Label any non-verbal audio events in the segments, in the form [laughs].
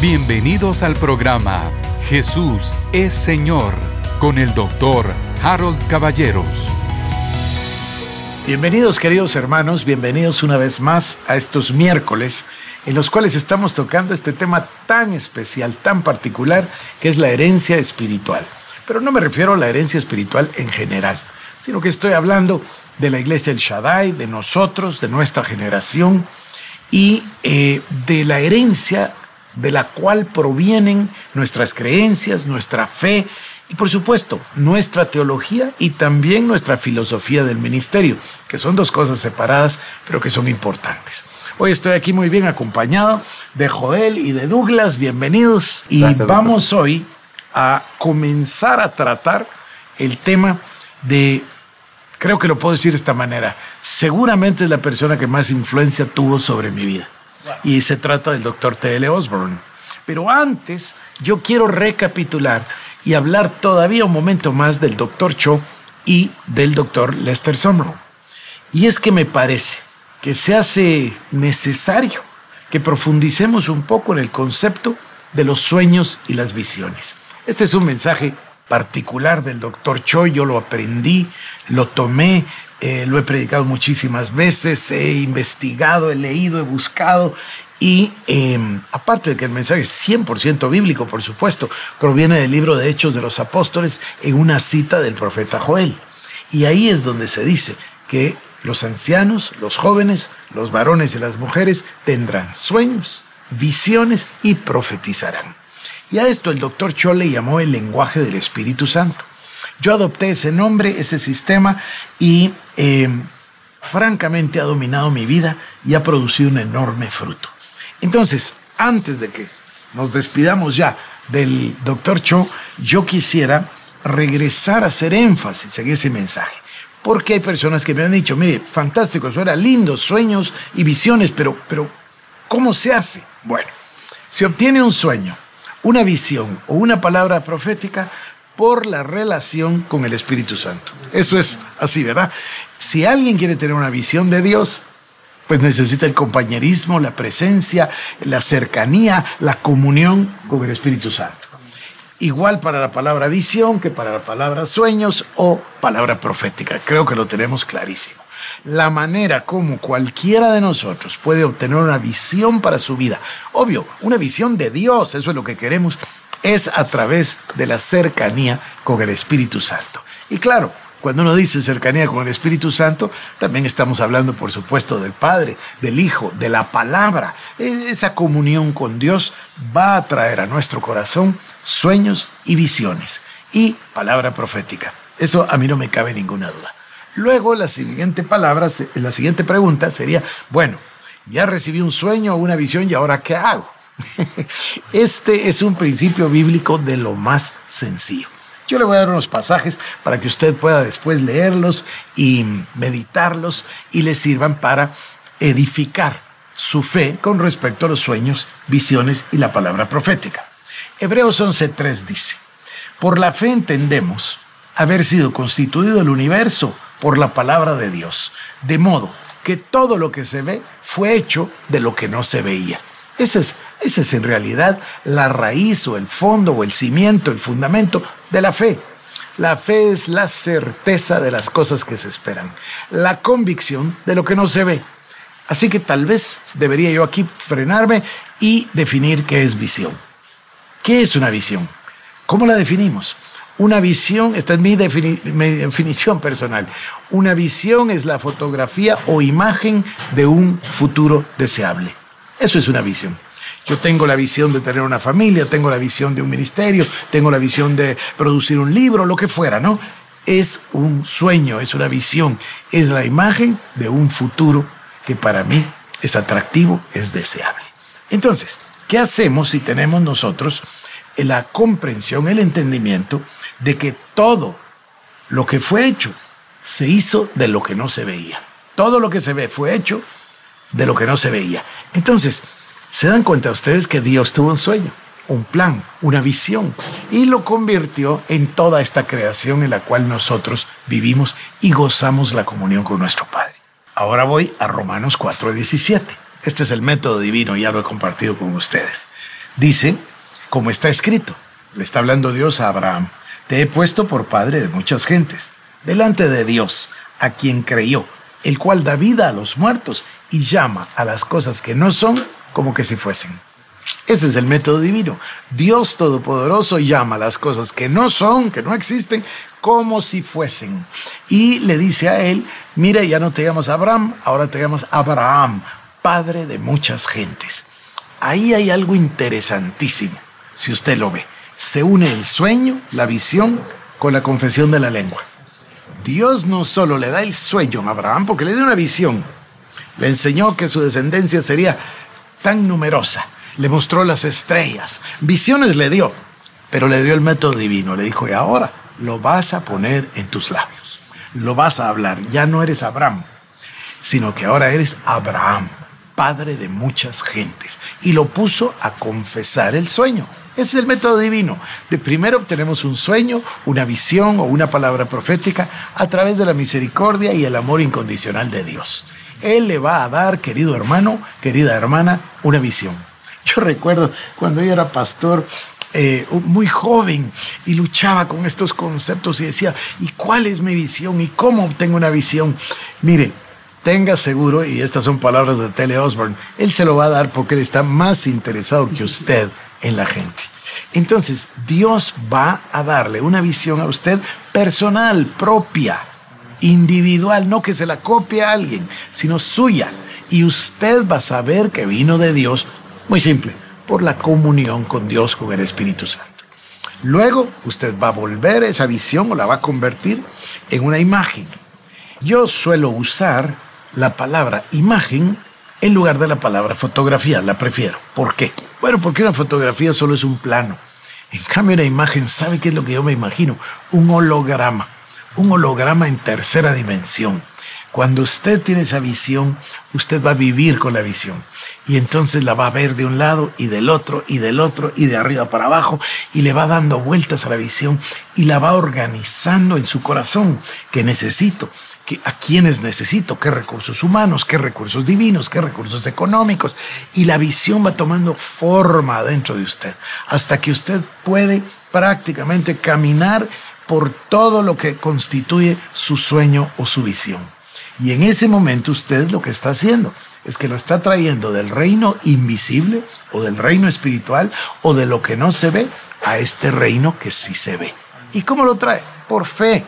Bienvenidos al programa Jesús es Señor con el doctor Harold Caballeros. Bienvenidos queridos hermanos, bienvenidos una vez más a estos miércoles en los cuales estamos tocando este tema tan especial, tan particular, que es la herencia espiritual. Pero no me refiero a la herencia espiritual en general, sino que estoy hablando de la iglesia del Shaddai, de nosotros, de nuestra generación y eh, de la herencia de la cual provienen nuestras creencias, nuestra fe y por supuesto nuestra teología y también nuestra filosofía del ministerio, que son dos cosas separadas pero que son importantes. Hoy estoy aquí muy bien acompañado de Joel y de Douglas, bienvenidos. Y vamos hoy a comenzar a tratar el tema de, creo que lo puedo decir de esta manera, seguramente es la persona que más influencia tuvo sobre mi vida y se trata del doctor T.L. Osborne. Pero antes, yo quiero recapitular y hablar todavía un momento más del doctor Cho y del doctor Lester Sumrall. Y es que me parece que se hace necesario que profundicemos un poco en el concepto de los sueños y las visiones. Este es un mensaje particular del doctor Cho, yo lo aprendí, lo tomé eh, lo he predicado muchísimas veces, he investigado, he leído, he buscado y em, aparte de que el mensaje es 100% bíblico, por supuesto, proviene del libro de Hechos de los Apóstoles en una cita del profeta Joel. Y ahí es donde se dice que los ancianos, los jóvenes, los varones y las mujeres tendrán sueños, visiones y profetizarán. Y a esto el doctor Chole llamó el lenguaje del Espíritu Santo. Yo adopté ese nombre, ese sistema y eh, francamente ha dominado mi vida y ha producido un enorme fruto. Entonces, antes de que nos despidamos ya del doctor Cho, yo quisiera regresar a hacer énfasis en ese mensaje. Porque hay personas que me han dicho, mire, fantástico, eso era lindo, sueños y visiones, pero, pero ¿cómo se hace? Bueno, se obtiene un sueño, una visión o una palabra profética por la relación con el Espíritu Santo. Eso es así, ¿verdad? Si alguien quiere tener una visión de Dios, pues necesita el compañerismo, la presencia, la cercanía, la comunión con el Espíritu Santo. Igual para la palabra visión que para la palabra sueños o palabra profética. Creo que lo tenemos clarísimo. La manera como cualquiera de nosotros puede obtener una visión para su vida. Obvio, una visión de Dios, eso es lo que queremos es a través de la cercanía con el Espíritu Santo. Y claro, cuando uno dice cercanía con el Espíritu Santo, también estamos hablando, por supuesto, del Padre, del Hijo, de la palabra. E, esa comunión con Dios va a traer a nuestro corazón sueños y visiones y palabra profética. Eso a mí no me cabe ninguna duda. Luego la siguiente palabra, la siguiente pregunta sería, bueno, ya recibí un sueño o una visión y ahora ¿qué hago? [laughs] Este es un principio bíblico de lo más sencillo. Yo le voy a dar unos pasajes para que usted pueda después leerlos y meditarlos y le sirvan para edificar su fe con respecto a los sueños, visiones y la palabra profética. Hebreos 11.3 dice, por la fe entendemos haber sido constituido el universo por la palabra de Dios, de modo que todo lo que se ve fue hecho de lo que no se veía. Esa es, es en realidad la raíz o el fondo o el cimiento, el fundamento de la fe. La fe es la certeza de las cosas que se esperan, la convicción de lo que no se ve. Así que tal vez debería yo aquí frenarme y definir qué es visión. ¿Qué es una visión? ¿Cómo la definimos? Una visión, esta es mi, mi, definición personal, una visión es la fotografía o imagen de un futuro deseable. Eso es una visión. Yo tengo la visión de tener una familia, tengo la visión de un ministerio, tengo la visión de producir un libro, lo que fuera, ¿no? Es un sueño, es una visión, es la imagen de un futuro que para mí es atractivo, es deseable. Entonces, ¿qué hacemos si tenemos nosotros la comprensión, el entendimiento de que todo lo que fue hecho se hizo de lo que no se veía? Todo lo que se ve fue hecho de lo que no se veía. Entonces, ¿se dan cuenta ustedes que Dios tuvo un sueño, un plan, una visión y lo convirtió en toda esta creación en la cual nosotros vivimos y gozamos la comunión con nuestro Padre? Ahora voy a Romanos 4:17. Este es el método divino, ya lo he compartido con ustedes. Dice, como está escrito, le está hablando Dios a Abraham, te he puesto por padre de muchas gentes, delante de Dios, a quien creyó, el cual da vida a los muertos y llama a las cosas que no son como que si fuesen. Ese es el método divino. Dios Todopoderoso llama a las cosas que no son, que no existen, como si fuesen. Y le dice a él, mira, ya no te llamas Abraham, ahora te llamas Abraham, padre de muchas gentes. Ahí hay algo interesantísimo, si usted lo ve. Se une el sueño, la visión, con la confesión de la lengua. Dios no solo le da el sueño a Abraham, porque le dio una visión, le enseñó que su descendencia sería tan numerosa, le mostró las estrellas, visiones le dio, pero le dio el método divino, le dijo, y ahora lo vas a poner en tus labios, lo vas a hablar, ya no eres Abraham, sino que ahora eres Abraham, padre de muchas gentes, y lo puso a confesar el sueño. Ese es el método divino. De primero obtenemos un sueño, una visión o una palabra profética a través de la misericordia y el amor incondicional de Dios. Él le va a dar, querido hermano, querida hermana, una visión. Yo recuerdo cuando yo era pastor, eh, muy joven y luchaba con estos conceptos y decía, ¿y cuál es mi visión? ¿Y cómo obtengo una visión? Mire, tenga seguro, y estas son palabras de Tele Osborne, él se lo va a dar porque él está más interesado que usted en la gente. Entonces, Dios va a darle una visión a usted personal, propia, individual, no que se la copie a alguien, sino suya. Y usted va a saber que vino de Dios, muy simple, por la comunión con Dios, con el Espíritu Santo. Luego, usted va a volver esa visión o la va a convertir en una imagen. Yo suelo usar la palabra imagen en lugar de la palabra fotografía, la prefiero. ¿Por qué? Bueno, porque una fotografía solo es un plano. En cambio, una imagen, ¿sabe qué es lo que yo me imagino? Un holograma. Un holograma en tercera dimensión. Cuando usted tiene esa visión, usted va a vivir con la visión. Y entonces la va a ver de un lado y del otro y del otro y de arriba para abajo y le va dando vueltas a la visión y la va organizando en su corazón que necesito a quiénes necesito, qué recursos humanos, qué recursos divinos, qué recursos económicos. Y la visión va tomando forma dentro de usted, hasta que usted puede prácticamente caminar por todo lo que constituye su sueño o su visión. Y en ese momento usted lo que está haciendo es que lo está trayendo del reino invisible o del reino espiritual o de lo que no se ve a este reino que sí se ve. ¿Y cómo lo trae? Por fe.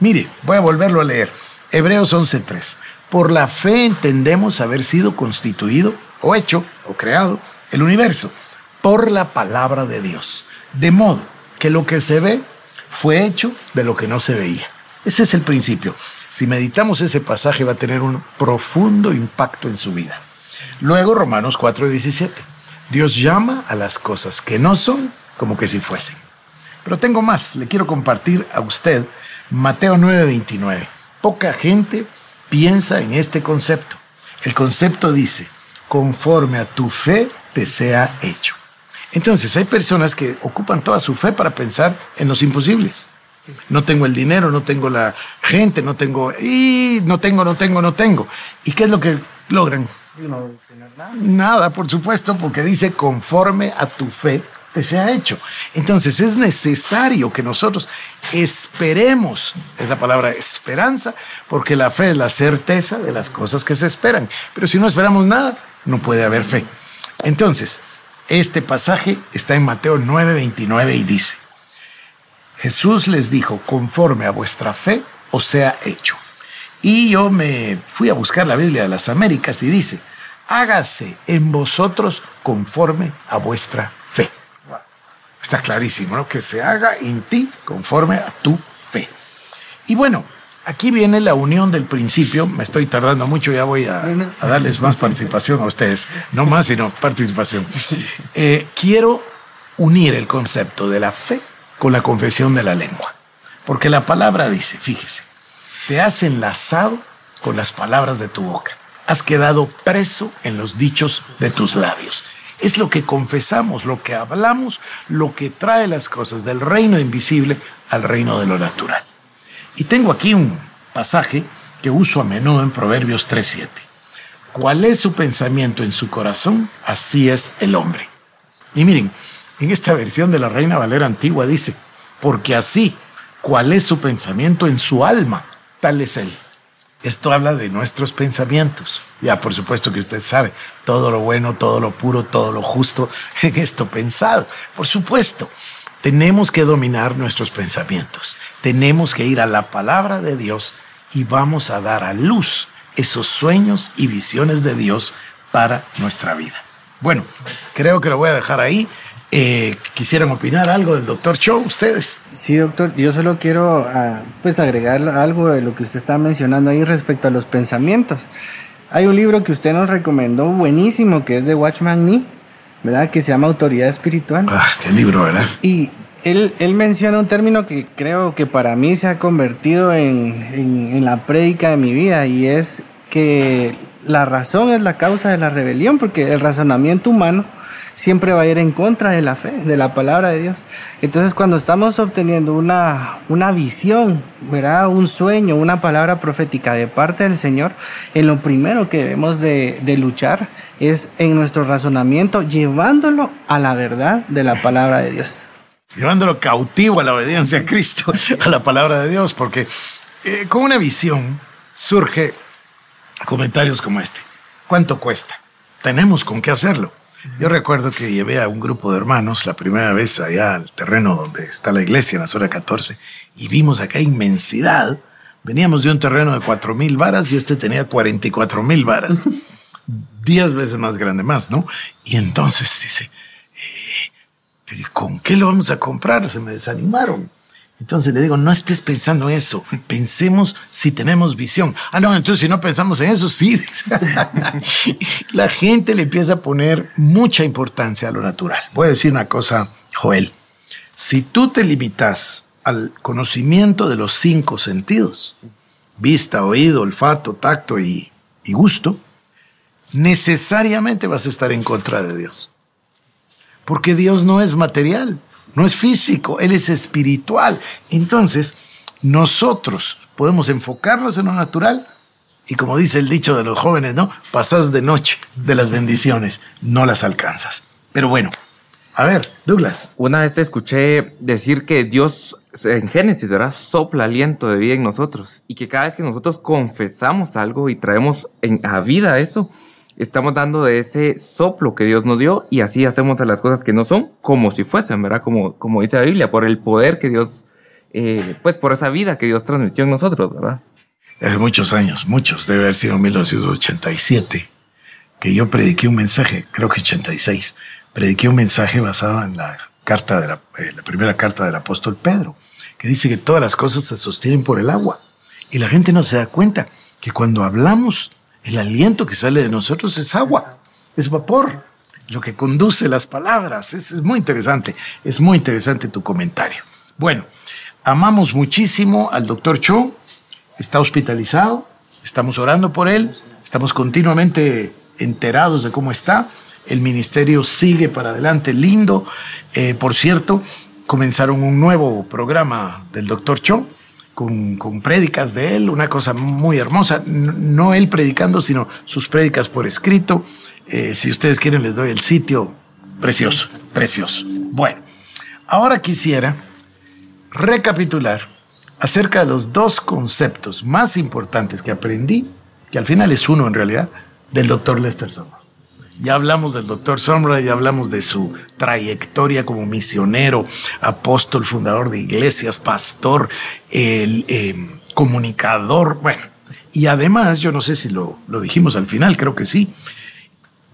Mire, voy a volverlo a leer. Hebreos 11:3. Por la fe entendemos haber sido constituido o hecho o creado el universo por la palabra de Dios. De modo que lo que se ve fue hecho de lo que no se veía. Ese es el principio. Si meditamos ese pasaje va a tener un profundo impacto en su vida. Luego Romanos 4:17. Dios llama a las cosas que no son como que si fuesen. Pero tengo más, le quiero compartir a usted Mateo 9:29 poca gente piensa en este concepto. El concepto dice, conforme a tu fe te sea hecho. Entonces hay personas que ocupan toda su fe para pensar en los imposibles. No tengo el dinero, no tengo la gente, no tengo, y no tengo, no tengo, no tengo. ¿Y qué es lo que logran? No nada. nada, por supuesto, porque dice conforme a tu fe se ha hecho. Entonces es necesario que nosotros esperemos, es la palabra esperanza, porque la fe es la certeza de las cosas que se esperan. Pero si no esperamos nada, no puede haber fe. Entonces, este pasaje está en Mateo 9:29 y dice, Jesús les dijo, conforme a vuestra fe os sea hecho. Y yo me fui a buscar la Biblia de las Américas y dice, hágase en vosotros conforme a vuestra fe. Está clarísimo, ¿no? Que se haga en ti conforme a tu fe. Y bueno, aquí viene la unión del principio. Me estoy tardando mucho, ya voy a, darles más participación a ustedes. No más, sino participación. Eh, quiero unir el concepto de la fe con la confesión de la lengua. Porque la palabra dice, fíjese, te has enlazado con las palabras de tu boca. Has quedado preso en los dichos de tus labios. Es lo que confesamos, lo que hablamos, lo que trae las cosas del reino invisible al reino de lo natural. Y tengo aquí un pasaje que uso a menudo en Proverbios 3.7. ¿Cuál es su pensamiento en su corazón? Así es el hombre. Y miren, en esta versión de la Reina Valera antigua dice, porque así, cuál es su pensamiento en su alma, tal es él. Esto habla de nuestros pensamientos. Ya, por supuesto que usted sabe, todo lo bueno, todo lo puro, todo lo justo [laughs] en esto pensado. Por supuesto, tenemos que dominar nuestros pensamientos. Tenemos que ir a la palabra de Dios y vamos a dar a luz esos sueños y visiones de Dios para nuestra vida. Bueno, creo que lo voy a dejar ahí. Eh, ¿Quisieran opinar algo del doctor Cho ustedes? Sí, doctor, yo solo quiero ah, pues agregar algo de lo que usted está mencionando ahí respecto a los pensamientos. Hay un libro que usted nos recomendó buenísimo que es de Watchman Nee, ¿verdad? Que se llama Autoridad Espiritual. Ah, qué libro, ¿verdad? Y él, él menciona un término que creo que para mí se ha convertido en, en, en la prédica de mi vida y es que la razón es la causa de la rebelión, porque el razonamiento humano siempre va a ir en contra de la fe, de la palabra de Dios. Entonces, cuando estamos obteniendo una, una visión, ¿verdad? un sueño, una palabra profética de parte del Señor, en lo primero que debemos de, de luchar es en nuestro razonamiento, llevándolo a la verdad de la palabra de Dios. Llevándolo cautivo a la obediencia a Cristo, a la palabra de Dios, porque eh, con una visión surge comentarios como este. ¿Cuánto cuesta? Tenemos con qué hacerlo. Yo recuerdo que llevé a un grupo de hermanos la primera vez allá al terreno donde está la iglesia, en la zona 14, y vimos acá inmensidad. Veníamos de un terreno de 4 mil varas y este tenía 44 mil varas. [laughs] Diez veces más grande más, ¿no? Y entonces dice, eh, ¿pero con qué lo vamos a comprar? Se me desanimaron. Entonces le digo, no estés pensando eso, pensemos si tenemos visión. Ah, no, entonces si no pensamos en eso, sí. [laughs] la gente le empieza a poner mucha importancia a lo natural. Voy a decir una cosa, Joel. Si tú te limitas al conocimiento de los cinco sentidos, vista, oído, olfato, tacto y, y gusto, necesariamente vas a estar en contra de Dios. Porque Dios no es material no es físico, Él es espiritual. Entonces, nosotros podemos enfocarnos en lo natural y como dice el dicho de los jóvenes, ¿no? Pasas de noche de las bendiciones, no las alcanzas. Pero bueno, a ver, Douglas. Una vez te escuché decir que Dios en Génesis, ¿verdad? Sopla aliento de vida en nosotros y que cada vez que nosotros confesamos algo y traemos en, a vida eso, estamos dando de ese soplo que Dios nos dio y así hacemos las cosas que no son como si fuesen, ¿verdad? Como, como dice la Biblia, por el poder que Dios, eh, pues por esa vida que Dios transmitió en nosotros, ¿verdad? Hace muchos años, muchos, debe haber sido 1987, que yo prediqué un mensaje, creo que 86, prediqué un mensaje basado en la carta de la, eh, la primera carta del apóstol Pedro, que dice que todas las cosas se sostienen por el agua. Y la gente no se da cuenta que cuando hablamos el aliento que sale de nosotros es agua, es vapor, lo que conduce las palabras. Es, muy interesante, es muy interesante tu comentario. Bueno, amamos muchísimo al doctor Cho, está hospitalizado, estamos orando por él, estamos continuamente enterados de cómo está. El ministerio sigue para adelante, lindo. Eh, por cierto, comenzaron un nuevo programa del doctor Cho con, con prédicas de él, una cosa muy hermosa, no él predicando, sino sus prédicas por escrito. Eh, si ustedes quieren, les doy el sitio. Precioso, precioso. Bueno, ahora quisiera recapitular acerca de los dos conceptos más importantes que aprendí, que al final es uno en realidad, del doctor Lester Sumrall. Ya hablamos del doctor Sombra, ya hablamos de su trayectoria como misionero, apóstol, fundador de iglesias, pastor, el, eh, comunicador, bueno. Y además, yo no sé si lo, lo dijimos al final, creo que sí,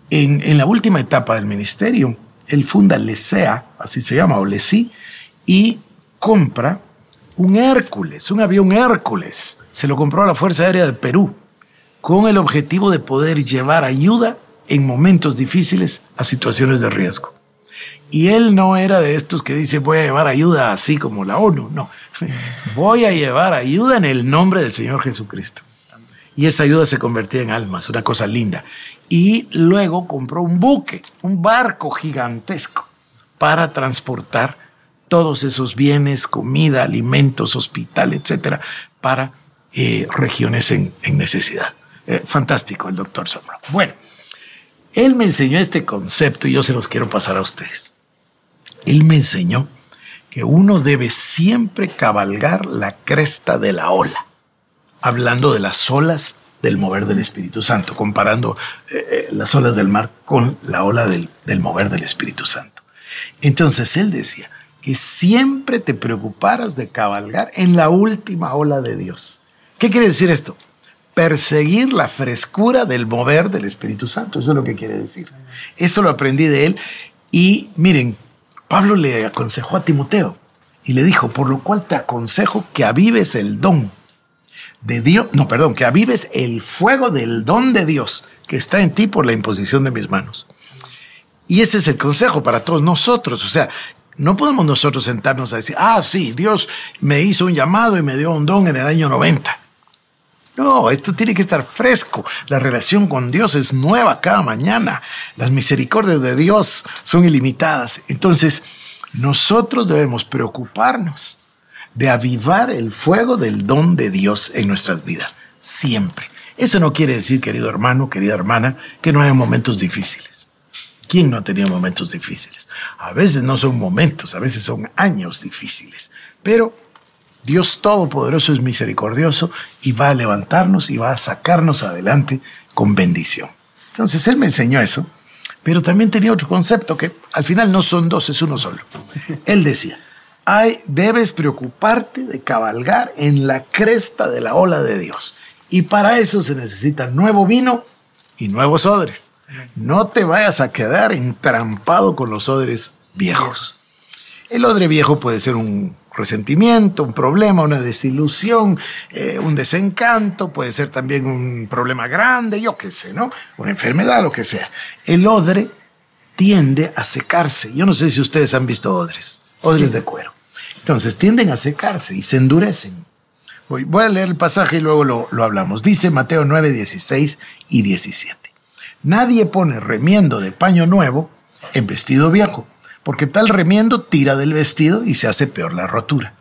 en, en, la última etapa del ministerio, él funda LESEA, así se llama, o LESI, y compra un Hércules, un avión Hércules. Se lo compró a la Fuerza Aérea de Perú, con el objetivo de poder llevar ayuda en momentos difíciles a situaciones de riesgo. Y él no era de estos que dice voy a llevar ayuda así como la ONU, no. [laughs] Voy a llevar ayuda en el nombre del Señor Jesucristo. Y esa ayuda se convertía en almas, una cosa linda. Y luego compró un buque, un barco gigantesco para transportar todos esos bienes, comida, alimentos, hospital, etcétera, para eh, regiones en, en necesidad. Eh, fantástico el doctor Sombra. Bueno, Él me enseñó este concepto y yo se los quiero pasar a ustedes. Él me enseñó que uno debe siempre cabalgar la cresta de la ola, hablando de las olas del mover del Espíritu Santo, comparando eh, eh, las olas del mar con la ola del, del mover del Espíritu Santo. Entonces él decía que siempre te preocuparas de cabalgar en la última ola de Dios. ¿Qué quiere decir esto? Perseguir la frescura del mover del Espíritu Santo. Eso es lo que quiere decir. Eso lo aprendí de él. Y miren, Pablo le aconsejó a Timoteo y le dijo, por lo cual te aconsejo que avives el don de Dios, no, perdón, que avives el fuego del don de Dios que está en ti por la imposición de mis manos. Y ese es el consejo para todos nosotros. O sea, no podemos nosotros sentarnos a decir, ah, sí, Dios me hizo un llamado y me dio un don en el año 90. No, esto tiene que estar fresco. La relación con Dios es nueva cada mañana. Las misericordias de Dios son ilimitadas. Entonces, nosotros debemos preocuparnos de avivar el fuego del don de Dios en nuestras vidas, siempre. Eso no quiere decir, querido hermano, querida hermana, que no haya momentos difíciles. ¿Quién no ha tenido momentos difíciles? A veces no son momentos, a veces son años difíciles, pero Dios Todopoderoso es misericordioso y va a levantarnos y va a sacarnos adelante con bendición. Entonces Él me enseñó eso, pero también tenía otro concepto que al final no son dos, es uno solo. Él decía, Ay, debes preocuparte de cabalgar en la cresta de la ola de Dios. Y para eso se necesita nuevo vino y nuevos odres. No te vayas a quedar entrampado con los odres viejos. El odre viejo puede ser un resentimiento, un problema, una desilusión, eh, un desencanto, puede ser también un problema grande, yo qué sé, ¿no? Una enfermedad, lo que sea. El odre tiende a secarse. Yo no sé si ustedes han visto odres, odres de cuero. Entonces tienden a secarse y se endurecen. Voy, voy a leer el pasaje y luego lo, lo hablamos. Dice Mateo 9, 16 y 17. Nadie pone remiendo de paño nuevo en vestido viejo porque tal remiendo tira del vestido y se hace peor la rotura.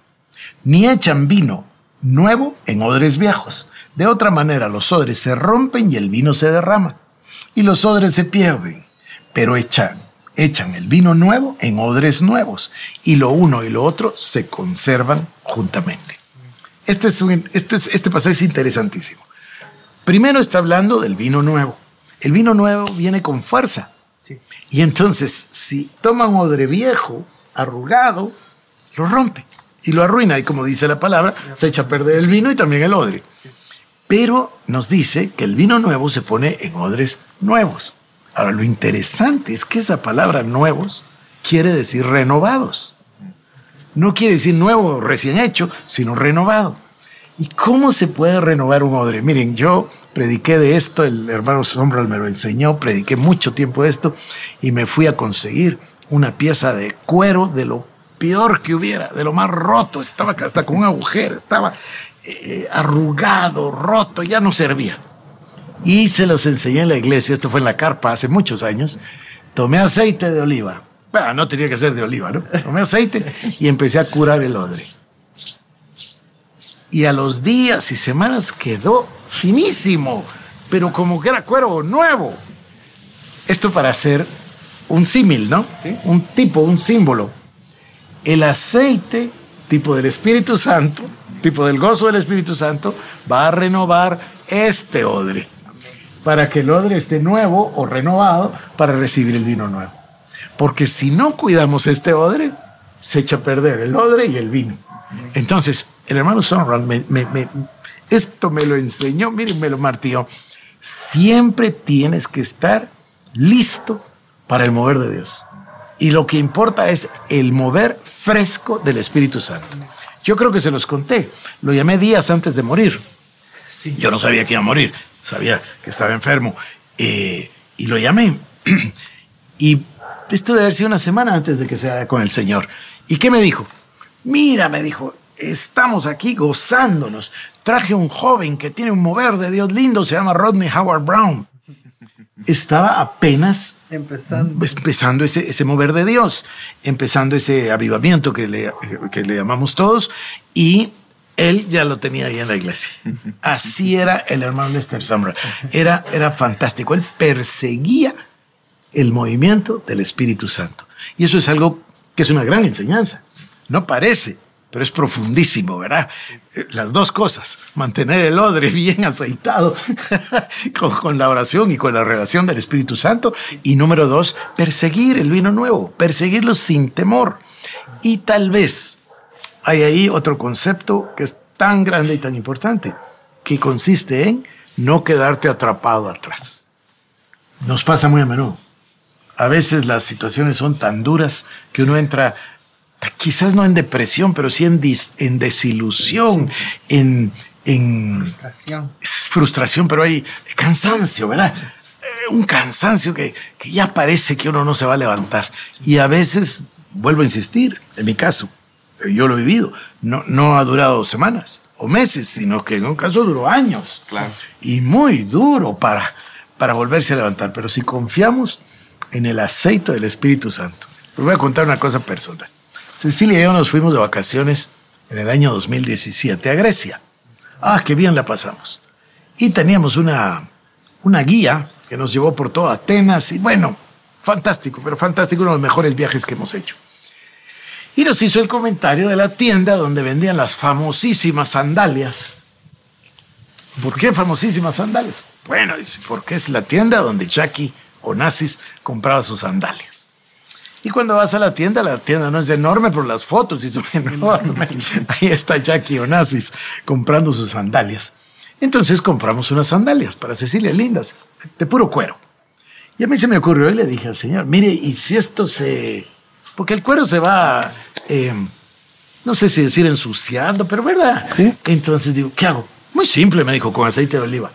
Ni echan vino nuevo en odres viejos. De otra manera, los odres se rompen y el vino se derrama. Y los odres se pierden. Pero echan, echan el vino nuevo en odres nuevos. Y lo uno y lo otro se conservan juntamente. Este, es este, este pasaje es interesantísimo. Primero está hablando del vino nuevo. El vino nuevo viene con fuerza. Y entonces, si toma un odre viejo, arrugado, lo rompe y lo arruina. Y como dice la palabra, se echa a perder el vino y también el odre. Pero nos dice que el vino nuevo se pone en odres nuevos. Ahora, lo interesante es que esa palabra nuevos quiere decir renovados. No quiere decir nuevo, recién hecho, sino renovado. ¿Y cómo se puede renovar un odre? Miren, yo prediqué de esto, el hermano Sombra me lo enseñó, prediqué mucho tiempo esto y me fui a conseguir una pieza de cuero de lo peor que hubiera, de lo más roto, estaba hasta con un agujero, estaba eh, arrugado, roto, ya no servía. Y se los enseñé en la iglesia, esto fue en la carpa hace muchos años, tomé aceite de oliva, bueno, no tenía que ser de oliva, ¿no? Tomé aceite y empecé a curar el odre y a los días y semanas quedó finísimo, pero como que era cuero nuevo. Esto para hacer un símil, ¿no? Un tipo, un símbolo. El aceite, tipo del Espíritu Santo, tipo del gozo del Espíritu Santo, va a renovar este odre, para que el odre esté nuevo o renovado para recibir el vino nuevo. Porque si no cuidamos este odre, se echa a perder el odre y el vino. Entonces, el hermano Sonrad me, esto me lo enseñó, miren, me lo. Siempre tienes que estar listo para el mover de Dios. Y lo que importa es el mover fresco del Espíritu Santo. Yo creo que se los conté. Lo llamé días antes de morir. Yo no sabía que iba a morir. Sabía que estaba enfermo. Eh, y lo llamé. [clears throat] y esto debe haber sido una semana antes de que se haga con el Señor. ¿Y qué me dijo? Mira, me dijo, estamos aquí gozándonos. Traje un joven que tiene un mover de Dios lindo, se llama Rodney Howard Brown. Estaba apenas empezando, empezando ese, ese mover de Dios, empezando ese avivamiento que le, que le llamamos todos, y él ya lo tenía ahí en la iglesia. Así era el hermano Lester Sombra. Era, era fantástico. Él perseguía el movimiento del Espíritu Santo. Y eso es algo que es una gran enseñanza. No parece, pero es profundísimo, ¿verdad? Eh, las dos cosas, mantener el odre [laughs] bien aceitado [laughs] con, la oración y con la relación del Espíritu Santo. Y número dos, perseguir el vino nuevo, perseguirlo sin temor. Y tal vez hay ahí otro concepto que es tan grande y tan importante, que consiste en no quedarte atrapado atrás. Nos pasa muy a menudo. A veces las situaciones son tan duras que uno entra quizás no en depresión, pero sí en, en desilusión, en, frustración. frustración, pero hay cansancio, ¿verdad? Eh, un cansancio que, ya parece que uno no se va a levantar. Y a veces, vuelvo a insistir, en mi caso, eh, yo lo he vivido, no, no ha durado semanas o meses, sino que en un caso duró años. Claro. Y muy duro para, para volverse a levantar. Pero si confiamos en el aceite del Espíritu Santo, les voy a contar una cosa personal. Cecilia y yo nos fuimos de vacaciones en el año 2017 a Grecia. Ah, qué bien la pasamos. Y teníamos una, una guía que nos llevó por toda Atenas y bueno, fantástico, pero fantástico, uno de los mejores viajes que hemos hecho. Y nos hizo el comentario de la tienda donde vendían las famosísimas sandalias. ¿Por qué famosísimas sandalias? Bueno, porque es la tienda donde Jackie Onassis compraba sus sandalias. Y cuando vas a la tienda, la tienda no es enorme, pero las fotos sí son [laughs] enormes. Ahí está Jackie Onassis comprando sus sandalias. Entonces compramos unas sandalias para Cecilia, lindas, de puro cuero. Y a mí se me ocurrió y le dije al señor, mire, ¿y si esto se...? Porque el cuero se va, eh, no sé si decir ensuciando, pero ¿verdad? Sí. Entonces digo, ¿qué hago? Muy simple, me dijo, con aceite de oliva.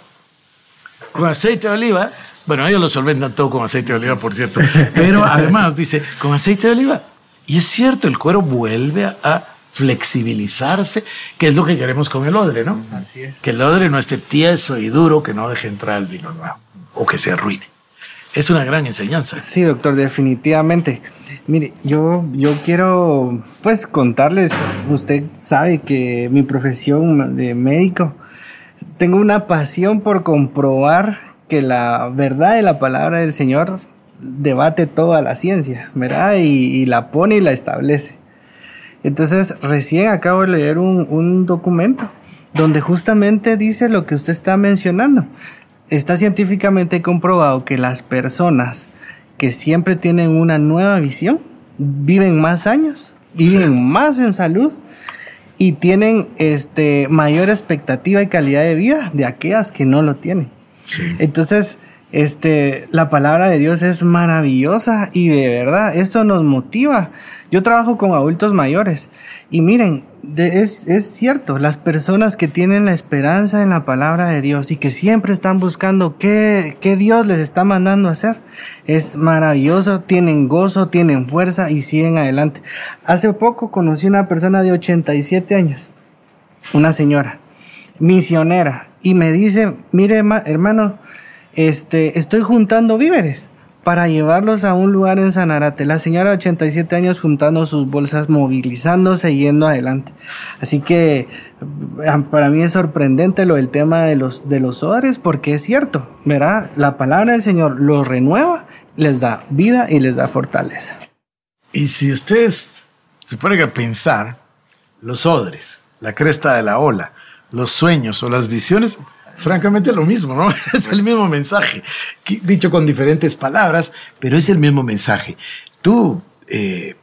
Con aceite de oliva bueno, ellos lo solventan todo con aceite de oliva, por cierto. Pero además dice, con aceite de oliva. Y es cierto, el cuero vuelve a, flexibilizarse, que es lo que queremos con el odre, ¿no? Así es. Que el odre no esté tieso y duro, que no deje entrar el vino nuevo o que se arruine. Es una gran enseñanza. Sí, doctor, definitivamente. Mire, yo, yo quiero pues contarles, usted sabe que mi profesión de médico, tengo una pasión por comprobar que la verdad de la palabra del Señor debate toda la ciencia, ¿verdad? Y, la pone y la establece. Entonces, recién acabo de leer un, documento donde justamente dice lo que usted está mencionando. Está científicamente comprobado que las personas que siempre tienen una nueva visión viven más años, viven más en salud y tienen este, mayor expectativa y calidad de vida de aquellas que no lo tienen. Entonces, este, la palabra de Dios es maravillosa y de verdad, esto nos motiva. Yo trabajo con adultos mayores y miren, es, es, cierto, las personas que tienen la esperanza en la palabra de Dios y que siempre están buscando qué, qué Dios les está mandando a hacer, es maravilloso, tienen gozo, tienen fuerza y siguen adelante. Hace poco conocí una persona de 87 años, una señora, misionera, y me dice, mire hermano, este, estoy juntando víveres para llevarlos a un lugar en Sanarate. La señora de 87 años juntando sus bolsas, movilizándose, yendo adelante. Así que ah, para mí es sorprendente lo del tema de los, de los odres, porque es cierto, ¿verdad? La palabra del Señor los renueva, les da vida y les da fortaleza. Y si ustedes se ponen a pensar, los odres, la cresta de la ola, los sueños o las visiones, francamente lo mismo, ¿no? [laughs] Es el mismo mensaje, dicho con diferentes palabras, pero es el mismo mensaje. Tú, eh,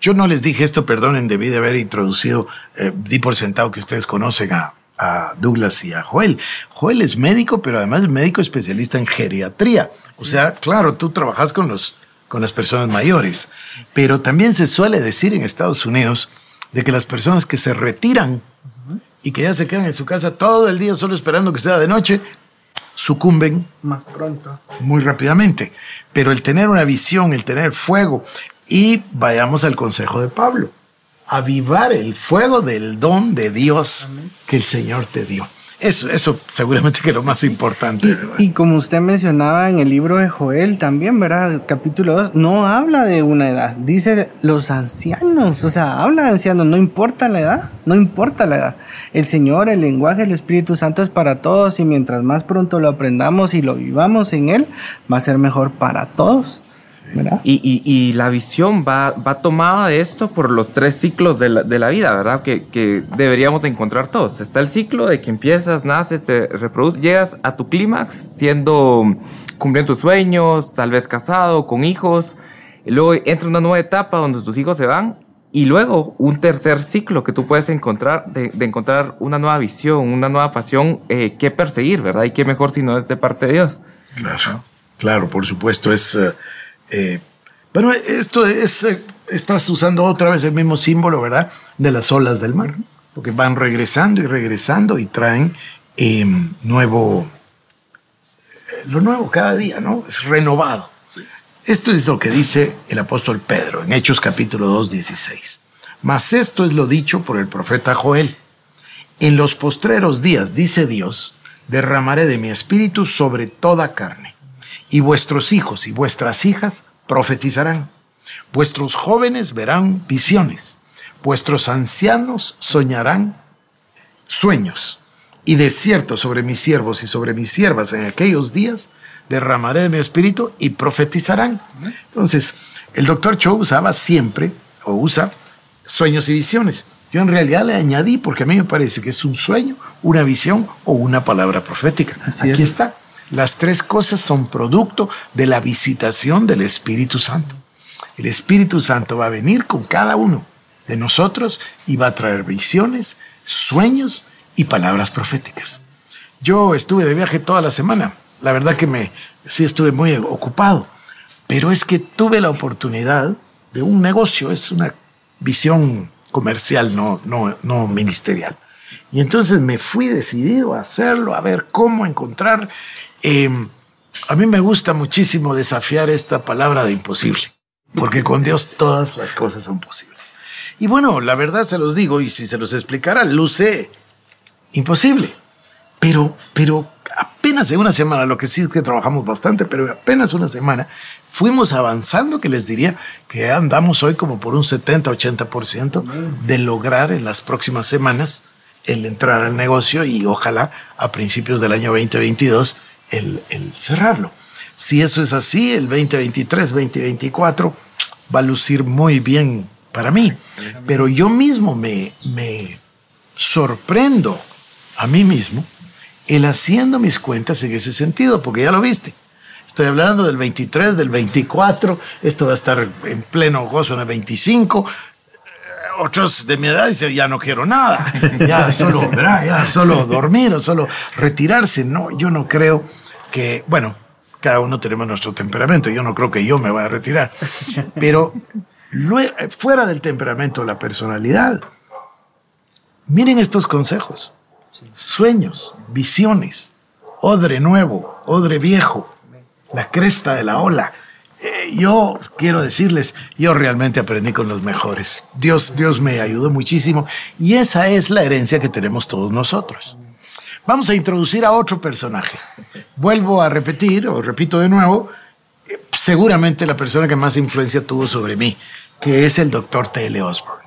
yo no les dije esto, perdonen, debí de haber introducido, eh, di por sentado que ustedes conocen a, a Douglas y a Joel. Joel es médico, pero además es médico especialista en geriatría. O sea, claro, tú trabajas con los con las personas mayores, pero también se suele decir en Estados Unidos de que las personas que se retiran y que ya se quedan en su casa todo el día solo esperando que sea de noche, sucumben más pronto. Muy rápidamente. Pero el tener una visión, el tener fuego, y vayamos al consejo de Pablo, avivar el fuego del don de Dios que el Señor te dio. Eso, eso seguramente que es lo más importante. Y, y, como usted mencionaba en el libro de Joel también, ¿verdad? Capítulo 2, no habla de una edad, dice los ancianos, o sea, habla de ancianos, no importa la edad, no importa la edad. El Señor, el lenguaje, el Espíritu Santo es para todos y mientras más pronto lo aprendamos y lo vivamos en Él, va a ser mejor para todos. Y, y, y, la visión va, va tomada de esto por los tres ciclos de la, de la vida, ¿verdad? Que, que, deberíamos encontrar todos. Está el ciclo de que empiezas, naces, te reproduces, llegas a tu clímax siendo, cumpliendo tus sueños, tal vez casado, con hijos. Y luego entra una nueva etapa donde tus hijos se van. Y luego un tercer ciclo que tú puedes encontrar, de, de encontrar una nueva visión, una nueva pasión eh, que perseguir, ¿verdad? Y qué mejor si no es de parte de Dios. Claro, claro, por supuesto. Es... Uh eh, bueno, esto es, eh, estás usando otra vez el mismo símbolo, ¿verdad? De las olas del mar, porque van regresando y regresando y traen eh, nuevo, lo nuevo cada día, ¿no? Es renovado. Esto es lo que dice el apóstol Pedro en Hechos capítulo 2, 16. Mas esto es lo dicho por el profeta Joel. En los postreros días, dice Dios, derramaré de mi espíritu sobre toda carne y vuestros hijos y vuestras hijas profetizarán. Vuestros jóvenes verán visiones. Vuestros ancianos soñarán sueños. Y de cierto sobre mis siervos y sobre mis siervas en aquellos días derramaré de mi espíritu y profetizarán. Entonces, el doctor Cho usaba siempre, o usa, sueños y visiones. Yo en realidad le añadí porque a mí me parece que es un sueño, una visión o una palabra profética. Así Aquí está. Las tres cosas son producto de la visitación del Espíritu Santo. El Espíritu Santo va a venir con cada uno de nosotros y va a traer visiones, sueños y palabras proféticas. Yo estuve de viaje toda la semana. La verdad que me sí estuve muy ocupado, pero es que tuve la oportunidad de un negocio, es una visión comercial, no, no, no ministerial. Y entonces me fui decidido a hacerlo, a ver cómo encontrar eh, a mí me gusta muchísimo desafiar esta palabra de imposible, porque con Dios todas las cosas son posibles. Y bueno, la verdad se los digo, y si se los explicara, luce imposible. Pero, pero apenas en una semana, lo que sí es que trabajamos bastante, pero apenas una semana, fuimos avanzando, que les diría que andamos hoy como por un 70-80% de lograr en las próximas semanas el entrar al negocio y ojalá a principios del año 2022 el, cerrarlo. Si eso es así, el 2023, 2024 va a lucir muy bien para mí. Pero yo mismo me, me sorprendo a mí mismo el haciendo mis cuentas en ese sentido, porque ya lo viste. Estoy hablando del 23, del 24, esto va a estar en pleno gozo en el 25. Otros de mi edad dicen, ya no quiero nada, ya solo, ya solo dormir o solo retirarse. No, yo no creo que, bueno, cada uno tenemos nuestro temperamento. Yo no creo que yo me vaya a retirar. [laughs] Pero fuera del temperamento, la personalidad, miren estos consejos. Sueños, visiones, odre nuevo, odre viejo, la cresta de la ola. Eh, yo quiero decirles, yo realmente aprendí con los mejores. Dios, Dios me ayudó muchísimo y esa es la herencia que tenemos todos nosotros. Vamos a introducir a otro personaje. Vuelvo a repetir, o repito de nuevo, eh, seguramente la persona que más influencia tuvo sobre mí, que es el doctor T.L. Osborne.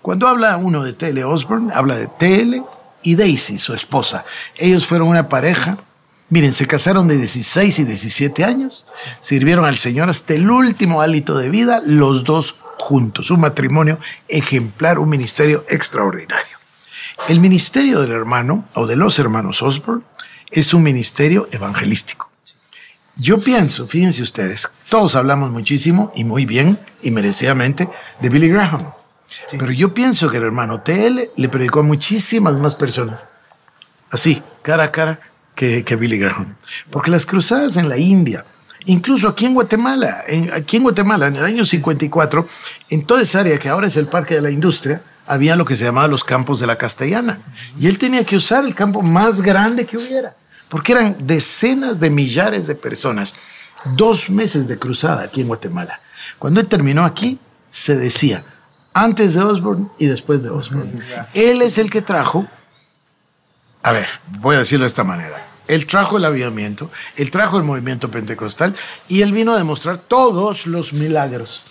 Cuando habla uno de T.L. Osborne, habla de T.L. y Daisy, su esposa. Ellos fueron una pareja. Miren, se casaron de 16 y 17 años, sirvieron al Señor hasta el último hálito de vida, los dos juntos. Un matrimonio ejemplar, un ministerio extraordinario. El ministerio del hermano o de los hermanos Osborne es un ministerio evangelístico. Yo pienso, fíjense ustedes, todos hablamos muchísimo y muy bien y merecidamente de Billy Graham. Pero yo pienso que el hermano TL le predicó a muchísimas más personas, así, cara a cara, que, que Billy Graham. Porque las cruzadas en la India, incluso aquí en Guatemala, en, aquí en Guatemala, en el año 54, en toda esa área que ahora es el Parque de la Industria, había lo que se llamaba los campos de la castellana. Y él tenía que usar el campo más grande que hubiera, porque eran decenas de millares de personas. Dos meses de cruzada aquí en Guatemala. Cuando él terminó aquí, se decía, antes de Osborne y después de Osborne. Él es el que trajo a ver, voy a decirlo de esta manera. Él trajo el avivamiento, él trajo el movimiento pentecostal y él vino a demostrar todos los milagros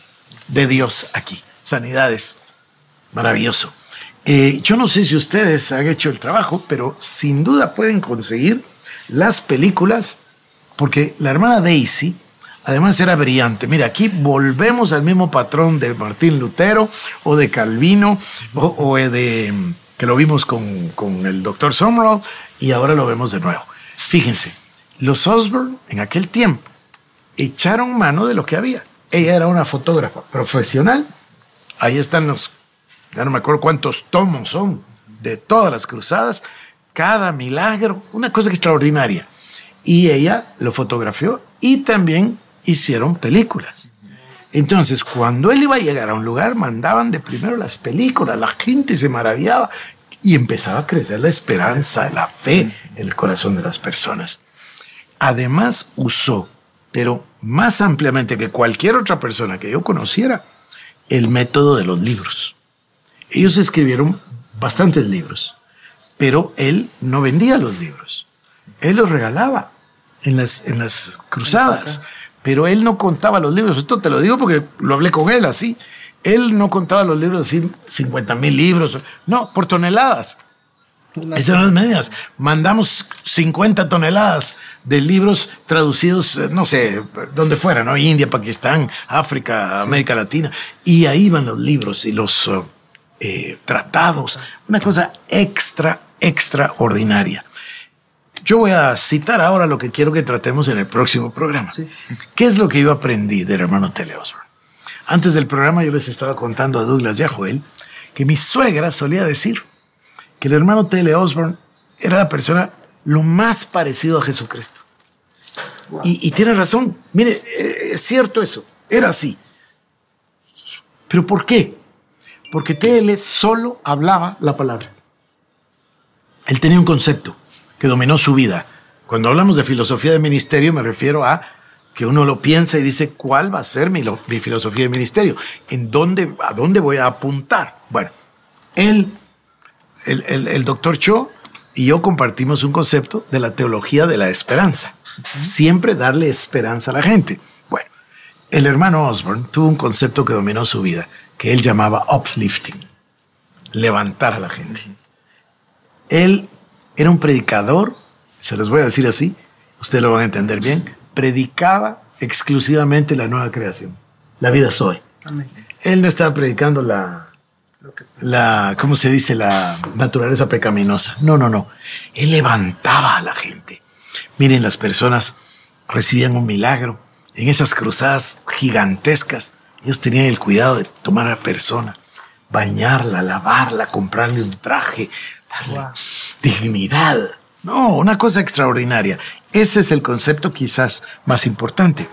de Dios aquí, sanidades. Maravilloso. Eh, yo no sé si ustedes han hecho el trabajo, pero sin duda pueden conseguir las películas, porque la hermana Daisy, además era brillante. Mira, aquí volvemos al mismo patrón de Martín Lutero o de Calvino o, de que lo vimos con, con el doctor Summerall y ahora lo vemos de nuevo. Fíjense, los Osborne en aquel tiempo echaron mano de lo que había. Ella era una fotógrafa profesional. Ahí están los ya no me acuerdo cuántos tomos son de todas las cruzadas, cada milagro, una cosa extraordinaria. Y ella lo fotografió y también hicieron películas. Entonces, cuando él iba a llegar a un lugar, mandaban de primero las películas, la gente se maravillaba y empezaba a crecer la esperanza, la fe en el corazón de las personas. Además, usó, pero más ampliamente que cualquier otra persona que yo conociera, el método de los libros. Ellos escribieron bastantes libros, pero él no vendía los libros. Él los regalaba en las, en las cruzadas, pero él no contaba los libros. Esto te lo digo porque lo hablé con él así. Él no contaba los libros así, 50 mil libros, no, por toneladas. Esas eran las medias. Mandamos 50 toneladas de libros traducidos, eh, no sé, donde fuera, ¿no? India, Pakistán, África, América Latina. Y ahí van los libros y los... Eh, tratados, una cosa extra, extraordinaria. Yo voy a citar ahora lo que quiero que tratemos en el próximo programa. ¿Qué es lo que yo aprendí del hermano Tele Osborne? Antes del programa yo les estaba contando a Douglas y a Joel que mi suegra solía decir que el hermano Tele Osborne era la persona lo más parecido a Jesucristo. Y, tiene razón. Mire, eh, es cierto eso. Era así. ¿Pero por qué? Porque TL solo hablaba la palabra. Él tenía un concepto que dominó su vida. Cuando hablamos de filosofía de ministerio me refiero a que uno lo piensa y dice cuál va a ser mi, filosofía de ministerio, en dónde, a dónde voy a apuntar. Bueno, él, el, doctor Cho y yo compartimos un concepto de la teología de la esperanza. Siempre darle esperanza a la gente. Bueno, el hermano Osborne tuvo un concepto que dominó su vida que él llamaba uplifting, levantar a la gente. Él era un predicador, se los voy a decir así, ustedes lo van a entender bien, predicaba exclusivamente la nueva creación, la vida soy. Él no estaba predicando la, la, ¿cómo se dice? La naturaleza pecaminosa. No, no, no. Él levantaba a la gente. Miren, las personas recibían un milagro en esas cruzadas gigantescas ellos tenían el cuidado de tomar a la persona, bañarla, lavarla, comprarle un traje, darle dignidad. No, una cosa extraordinaria. Ese es el concepto quizás más importante.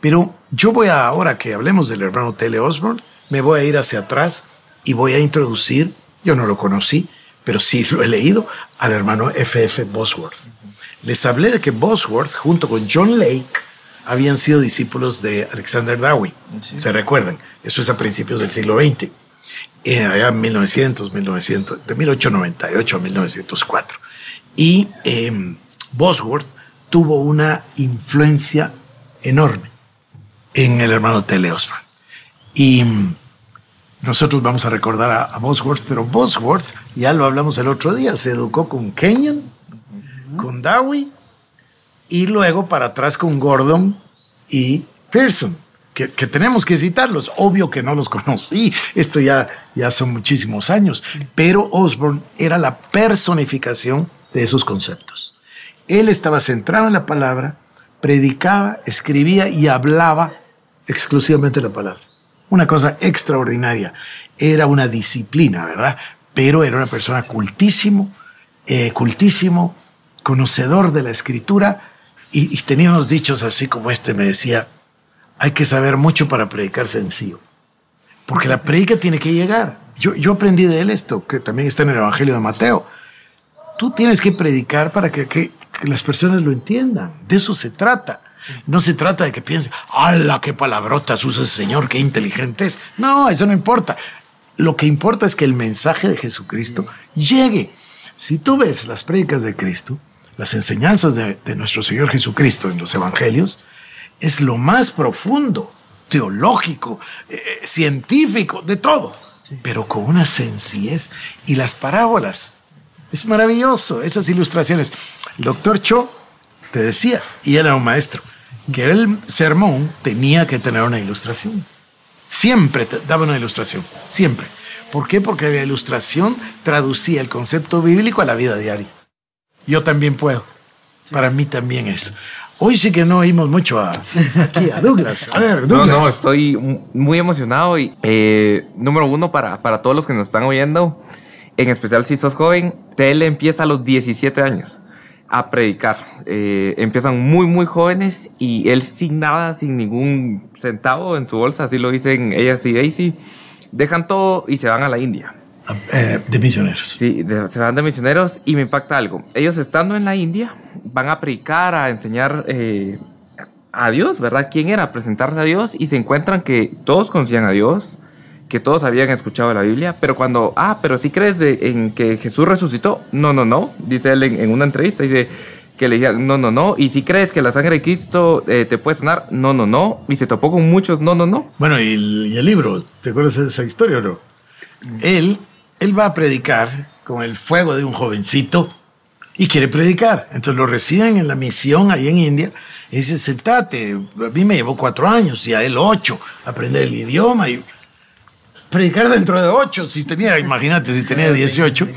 Pero yo voy a, ahora que hablemos del hermano Tele Osborne, me voy a ir hacia atrás y voy a introducir, yo no lo conocí, pero sí lo he leído, al hermano F.F. Bosworth. Les hablé de que Bosworth, junto con John Lake, habían sido discípulos de Alexander Dowie. ¿Se recuerdan? Eso es a principios del siglo XX. Eh, allá en 1900, 1900, de 1898 a 1904. Y em, Bosworth tuvo una influencia enorme en el hermano Tele Osborne. Y mm, nosotros vamos a recordar a, Bosworth, pero Bosworth, ya lo hablamos el otro día, se educó con Kenyon, con Dowie y luego para atrás con Gordon y Pearson, que, tenemos que citarlos. Obvio que no los [laughs] conocí, esto ya, ya son muchísimos años, pero Osborne era la personificación de esos conceptos. Él estaba centrado en la palabra, predicaba, escribía y hablaba exclusivamente la palabra. Una cosa extraordinaria. Era una disciplina, ¿verdad? Pero era una persona cultísimo, eh, cultísimo, conocedor de la escritura, y, tenía unos dichos así como este, me decía, hay que saber mucho para predicar sencillo, porque la predica tiene que llegar. Yo, yo aprendí de él esto, que también está en el Evangelio de Mateo. Tú tienes que predicar para que, que, las personas lo entiendan. De eso se trata. No se trata de que piensen, ¡hala, qué palabrotas usa ese señor, qué inteligente es! No, eso no importa. Lo que importa es que el mensaje de Jesucristo llegue. Si tú ves las prédicas de Cristo, las enseñanzas de, de nuestro Señor Jesucristo en los Evangelios, es lo más profundo, teológico, eh, científico, de todo, pero con una sencillez. Y las parábolas, es maravilloso, esas ilustraciones. El doctor Cho te decía, y era un maestro, que el sermón tenía que tener una ilustración. Siempre te daba una ilustración, siempre. ¿Por qué? Porque la ilustración traducía el concepto bíblico a la vida diaria. Yo también puedo. Para mí también es. Hoy sí que no oímos mucho a, aquí, a Douglas. A ver, Douglas. No, no, estoy muy emocionado y eh, número uno para, para todos los que nos están oyendo, en especial si sos joven, él empieza a los 17 años a predicar. Eh, empiezan muy, muy jóvenes y él sin nada, sin ningún centavo en su bolsa, así lo dicen ellas y Daisy, dejan todo y se van a la India. Eh, de misioneros. Sí, de- se van de misioneros y me impacta algo. Ellos estando en la India van a predicar, a enseñar eh, a Dios, ¿verdad? ¿Quién era? Presentarse a Dios y se encuentran que todos conocían a Dios, que todos habían escuchado la Biblia, pero cuando, ah, pero si crees de- en que Jesús resucitó, no, no, no, dice él en, en una entrevista, dice que le decían, no, no, no, y si crees que la sangre de Cristo eh, te puede sanar, no, no, no, y se topó con muchos, no, no, no. Bueno, y el, y el libro, ¿te acuerdas de esa historia o no? Él, él va a predicar con el fuego de un jovencito y quiere predicar. Entonces lo reciben en la misión ahí en India y dice, sentate, a mí me llevó cuatro años y a él ocho, aprender el idioma y predicar dentro de ocho, si tenía, imagínate, si tenía 18.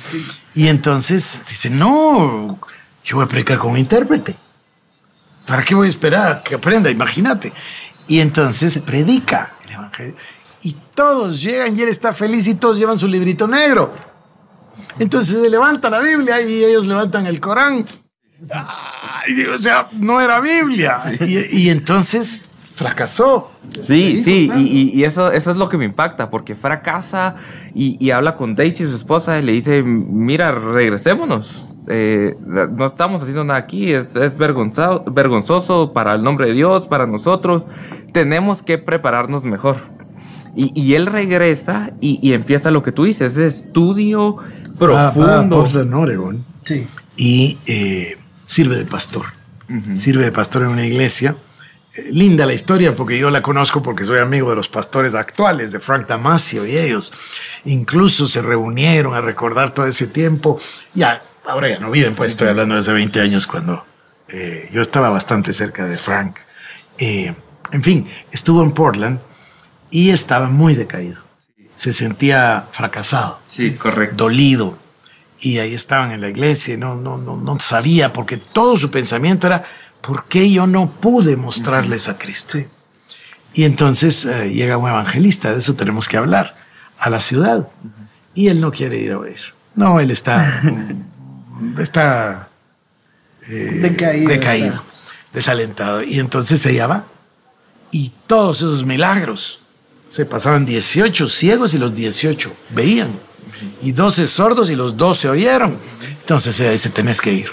Y entonces dice, no, yo voy a predicar con un intérprete. ¿Para qué voy a esperar a que aprenda? Imagínate. Y entonces predica el Evangelio. Y todos llegan y él está feliz y todos llevan su librito negro. Entonces se levanta la Biblia y ellos levantan el Corán. O sea, no era Biblia. Y, y entonces fracasó. Sí, sí, y, eso, eso es lo que me impacta, porque fracasa y, y habla con Daisy, su esposa, y le dice, mira, regresémonos. Eh, no estamos haciendo nada aquí, es, es vergonzoso para el nombre de Dios, para nosotros. Tenemos que prepararnos mejor. Y, y él regresa y, y empieza lo que tú dices, ese estudio Va- va a profundo. Portland, Oregon. Sí. y eh, sirve de pastor. Sirve de pastor en una iglesia. Eh, linda la historia porque yo la conozco porque soy amigo de los pastores actuales, de Frank Damasio y ellos. Incluso se reunieron a recordar todo ese tiempo. Ya, ahora ya no viven, pues estoy hablando de hace 20 años cuando eh, yo estaba bastante cerca de Frank. Eh, en fin, estuvo en Portland y estaba muy decaído. Se sentía fracasado Sí, correcto. dolido. Y ahí estaban en la iglesia y no, no, no, no sabía, porque todo su pensamiento era, ¿por qué yo no pude mostrarles a Cristo? Y entonces eh, llega un evangelista, de eso tenemos que hablar, a la ciudad. Y él no quiere ir a oír. No, él está, [laughs] está eh, Decaído, decaído, desalentado. Y entonces ella va. Y todos esos milagros. Se pasaban 18 ciegos y los 18 veían. Y 12 sordos y los 12 oyeron. Entonces ella dice, tenés que ir.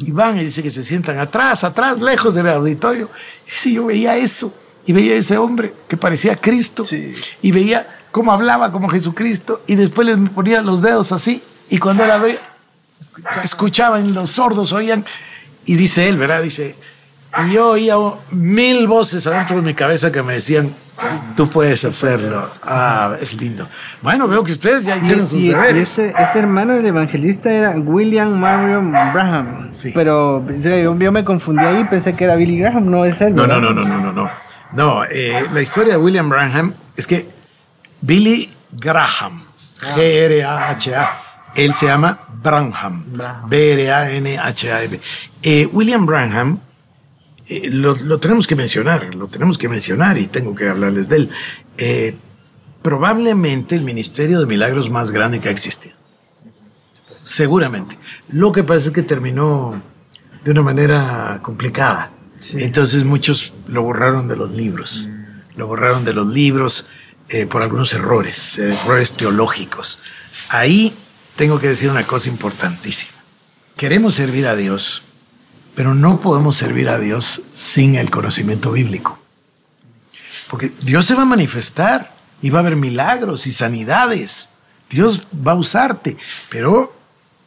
Y van y dice que se sientan atrás, atrás, lejos del auditorio. Y sí, yo veía eso. Y veía ese hombre que parecía Cristo. Sí. Y veía cómo hablaba como Jesucristo. Y después les ponía los dedos así. Y cuando él abría, escuchaban, los sordos oían. Y dice él, ¿verdad? Dice, y yo oía mil voces adentro de mi cabeza que me decían, tú puedes hacerlo. Ah, es lindo. Bueno, veo que ustedes ya hicieron sus Y, y deberes. ese, este hermano, el evangelista, era William Marion Braham. Sí. Pero yo, yo me confundí ahí, pensé que era Billy Graham, no es él. No, no, no, no, no, no, no. No, eh, la historia de William Branham es que Billy Graham, G-R-A-H-A, él se llama Branham, B-R-A-N-H-A-M. Eh, William Branham, eh, lo, lo tenemos que mencionar, lo tenemos que mencionar y tengo que hablarles de él. Eh, probablemente el ministerio de milagros más grande que ha existido. Seguramente. Lo que pasa es que terminó de una manera complicada. Entonces muchos lo borraron de los libros. Lo borraron de los libros eh, por algunos errores, errores teológicos. Ahí tengo que decir una cosa importantísima. Queremos servir a Dios, pero no podemos servir a Dios sin el conocimiento bíblico. Porque Dios se va a manifestar y va a haber milagros y sanidades. Dios va a usarte, pero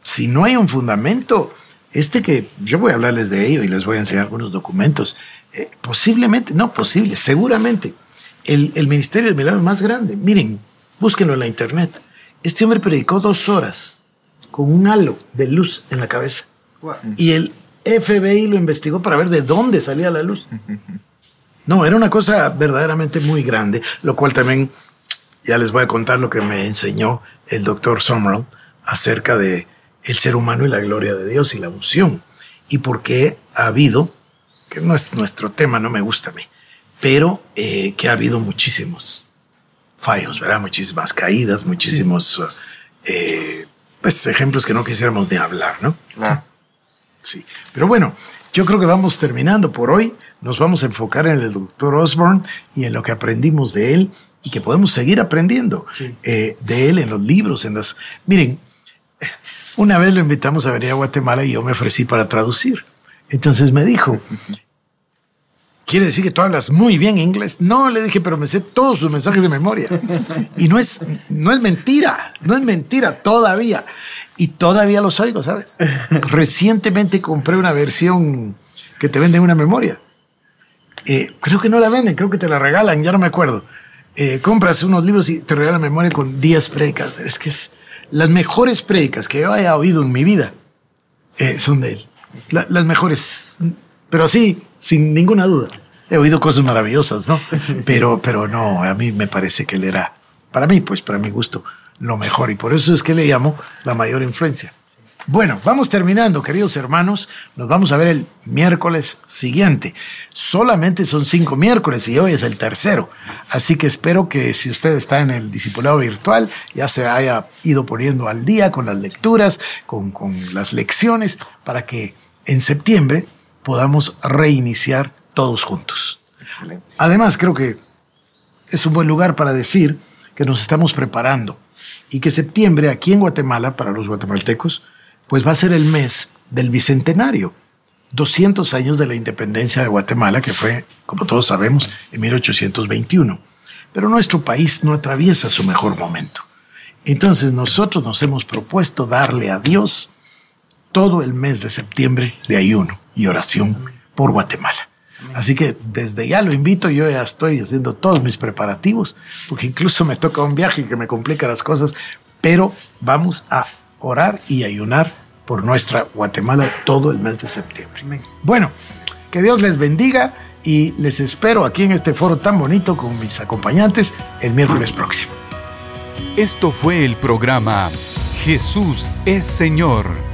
si no hay un fundamento, este que yo voy a hablarles de ello y les voy a enseñar algunos documentos, eh, posiblemente, no posible, seguramente, el, el Ministerio de Milagros más grande. Miren, búsquenlo en la internet. Este hombre predicó dos horas con un halo de luz en la cabeza. Y el FBI lo investigó para ver de dónde salía la luz. No, era una cosa verdaderamente muy grande, lo cual también ya les voy a contar lo que me enseñó el doctor Summerall acerca de el ser humano y la gloria de Dios y la unción. Y por qué ha habido, que no es nuestro tema, no me gusta a mí, pero eh, que ha habido muchísimos fallos, ¿verdad? Muchísimas caídas, muchísimos eh, pues, ejemplos que no quisiéramos de hablar, ¿no? Sí. Pero bueno, yo creo que vamos terminando por hoy. Nos vamos a enfocar en el doctor Osborne y en lo que aprendimos de él y que podemos seguir aprendiendo eh, de él en los libros, en las... Miren, una vez lo invitamos a venir a Guatemala y yo me ofrecí para traducir. Entonces me dijo, ¿quiere decir que tú hablas muy bien inglés? No, le dije, pero me sé todos sus mensajes de memoria. Y no es, no es mentira, no es mentira todavía. Y todavía los oigo, ¿sabes? [laughs] Recientemente compré una versión que te venden una memoria. Eh, creo que no la venden, creo que te la regalan, ya no me acuerdo. Eh, compras unos libros y te regalan memoria con 10 predicas. Es que es las mejores predicas que yo haya oído en mi vida eh, son de él. las mejores, pero así, sin ninguna duda. He oído cosas maravillosas, ¿no? [laughs] Pero, pero no, a mí me parece que él era, para mí, pues para mi gusto, lo mejor. Y por eso es que le llamo la mayor influencia. Bueno, vamos terminando, queridos hermanos. Nos vamos a ver el miércoles siguiente. Solamente son cinco miércoles y hoy es el tercero. Así que espero que si usted está en el discipulado virtual, ya se haya ido poniendo al día con las lecturas, con, con las lecciones, para que en septiembre podamos reiniciar todos juntos. Además, creo que es un buen lugar para decir que nos estamos preparando y que septiembre aquí en Guatemala, para los guatemaltecos, pues va a ser el mes del Bicentenario. 200 años de la independencia de Guatemala, que fue, como todos sabemos, en 1821. Pero nuestro país no atraviesa su mejor momento. Entonces nosotros nos hemos propuesto darle a Dios todo el mes de septiembre de ayuno y oración por Guatemala. Así que desde ya lo invito, yo ya estoy haciendo todos mis preparativos, porque incluso me toca un viaje que me complica las cosas, pero vamos a orar y ayunar por nuestra Guatemala todo el mes de septiembre. Bueno, que Dios les bendiga y les espero aquí en este foro tan bonito con mis acompañantes el miércoles próximo. Esto fue el programa Jesús es Señor